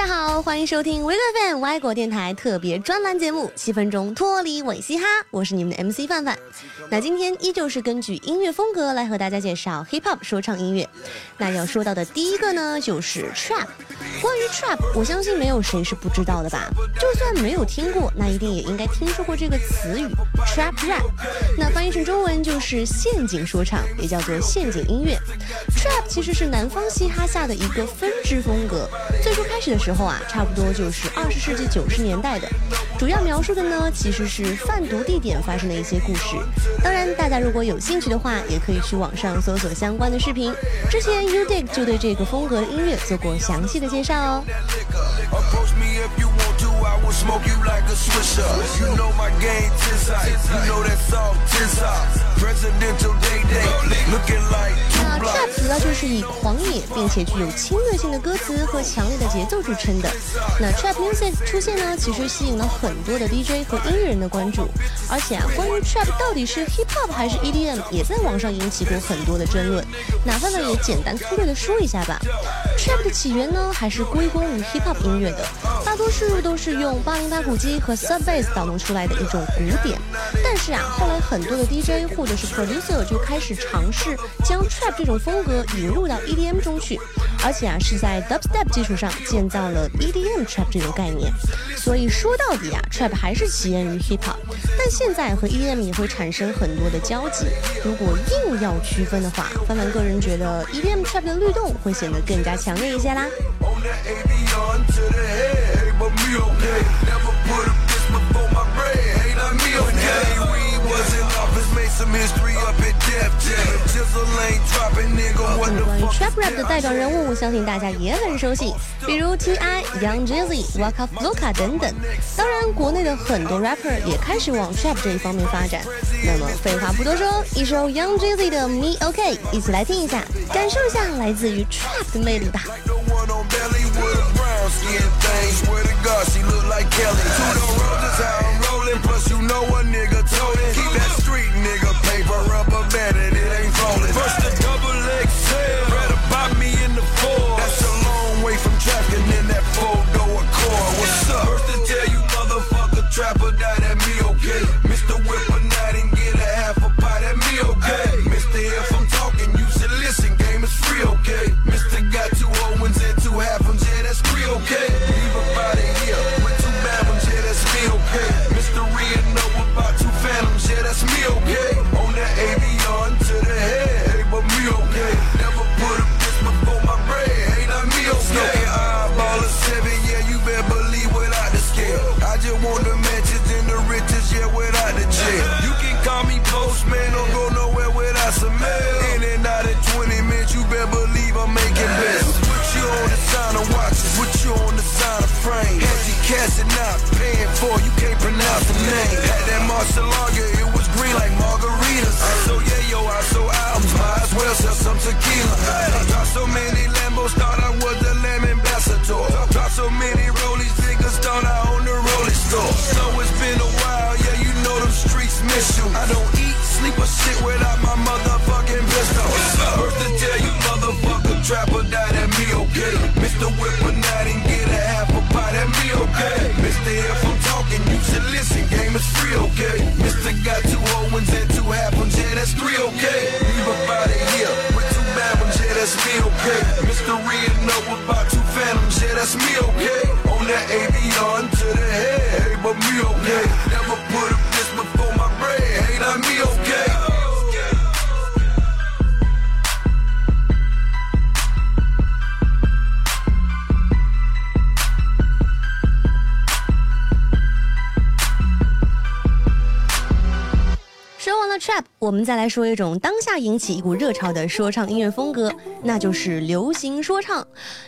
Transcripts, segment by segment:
大家好，欢迎收听 w e g Fan 外国电台特别专栏节目《七分钟脱离伪嘻哈》，我是你们的 MC 范范。那今天依旧是根据音乐风格来和大家介绍 Hip Hop 说唱音乐。那要说到的第一个呢，就是 Trap。关于 Trap，我相信没有谁是不知道的吧？就算没有听过，那一定也应该听说过这个词语 Trap Rap。那翻译成中文就是陷阱说唱，也叫做陷阱音乐。其实是南方嘻哈下的一个分支风格。最初开始的时候啊，差不多就是二十世纪九十年代的，主要描述的呢其实是贩毒地点发生的一些故事。当然，大家如果有兴趣的话，也可以去网上搜索相关的视频。之前 u d i g 就对这个风格的音乐做过详细的介绍哦。那 trap 主要就是以狂野并且具有侵略性的歌词和强烈的节奏著称的。那 trap music 出现呢，其实吸引了很多的 DJ 和音乐人的关注。而且啊，关于 trap 到底是 hip hop 还是 EDM，也在网上引起过很多的争论。哪怕呢，也简单粗略的说一下吧。trap 的起源呢，还是归功于 hip hop 音乐的，大多数都是用八零八鼓机和 sub bass 导弄出来的一种鼓点。但是啊，后来很多的 DJ 或者是 producer 就开始尝试将 trap 这种风格引入到 EDM 中去，而且啊是在 dubstep 基础上建造了 EDM trap 这种概念。所以说到底啊，trap 还是起源于 hip hop，但现在和 EDM 也会产生很多的交集。如果硬要区分的话，范范个人觉得 EDM trap 的律动会显得更加强烈一些啦。关于 trap rap 的代表人物，相信大家也很熟悉，比如 T.I、Young Jeezy、Waka Flocka 等等。当然，国内的很多 rapper 也开始往 trap 这一方面发展。那么，废话不多说，一首 Young Jeezy 的 Me OK，一起来听一下，感受一下来自于 trap 的魅力吧。Arcelor, yeah. That's me, okay? On that avion to the head, hey, but me, okay? Never put a fist before my bread, hey, not me, okay? Trap 我们再来说一种当下引起一股热潮的说唱音乐风格，那就是流行说唱。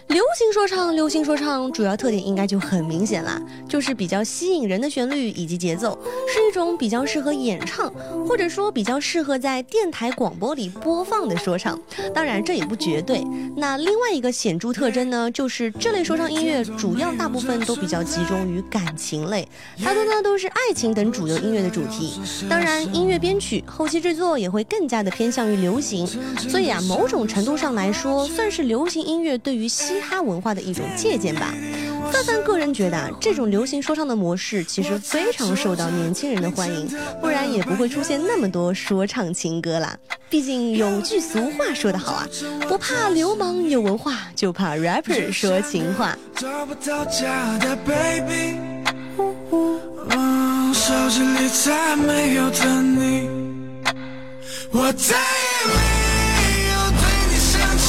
流行说唱，流行说唱主要特点应该就很明显啦，就是比较吸引人的旋律以及节奏，是一种比较适合演唱，或者说比较适合在电台广播里播放的说唱。当然，这也不绝对。那另外一个显著特征呢，就是这类说唱音乐主要大部分都比较集中于感情类，大多呢都是爱情等主流音乐的主题。当然，音乐编曲。后期制作也会更加的偏向于流行，所以啊，某种程度上来说，算是流行音乐对于嘻哈文化的一种借鉴吧。范范个人觉得啊，这种流行说唱的模式其实非常受到年轻人的欢迎，不然也不会出现那么多说唱情歌啦。毕竟有句俗话说得好啊，不怕流氓有文化，就怕 rapper 说情话。找不到家的 baby，手机里再没有你，我再也没有对你生气，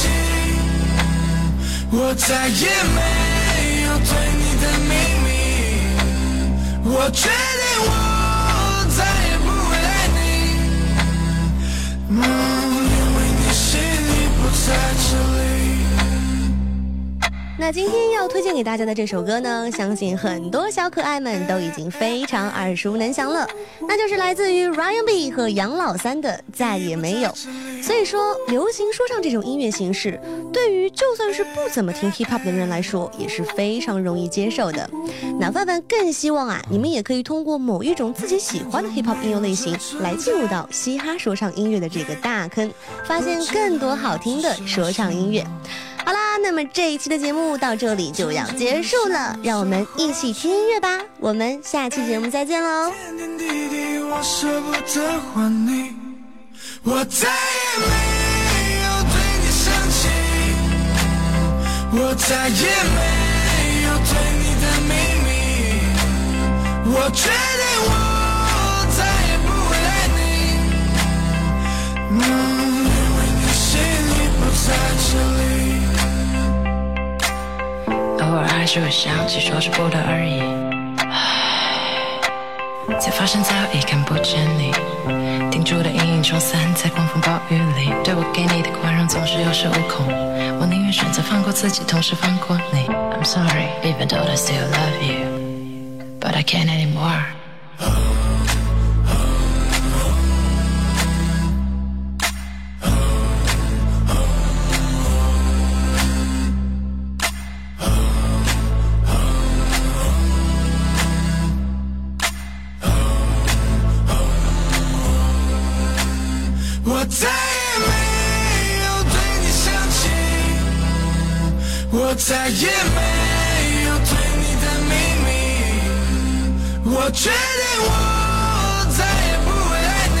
我再也没有对你的秘密，我决那今天要推荐给大家的这首歌呢，相信很多小可爱们都已经非常耳熟能详了，那就是来自于 Ryan B 和杨老三的《再也没有》。所以说，流行说唱这种音乐形式，对于就算是不怎么听 hip hop 的人来说，也是非常容易接受的。那范范更希望啊，你们也可以通过某一种自己喜欢的 hip hop 音乐类型，来进入到嘻哈说唱音乐的这个大坑，发现更多好听的说唱音乐。那么这一期的节目到这里就要结束了，让我们一起听音乐吧。我们下期节目再见喽。我再也没有对你生气，我再也没有对你的秘密，我决定我再也不会爱你，因为你心里不在这里。还是会想起，说是不得而已。才发现早已看不见你，停住的阴影冲散在狂风暴雨里。对我给你的宽容总是有恃无恐，我宁愿选择放过自己，同时放过你。I'm sorry, even though I still love you, but I can't anymore. 我再也没有对你的秘密，我决定我再也不会爱你。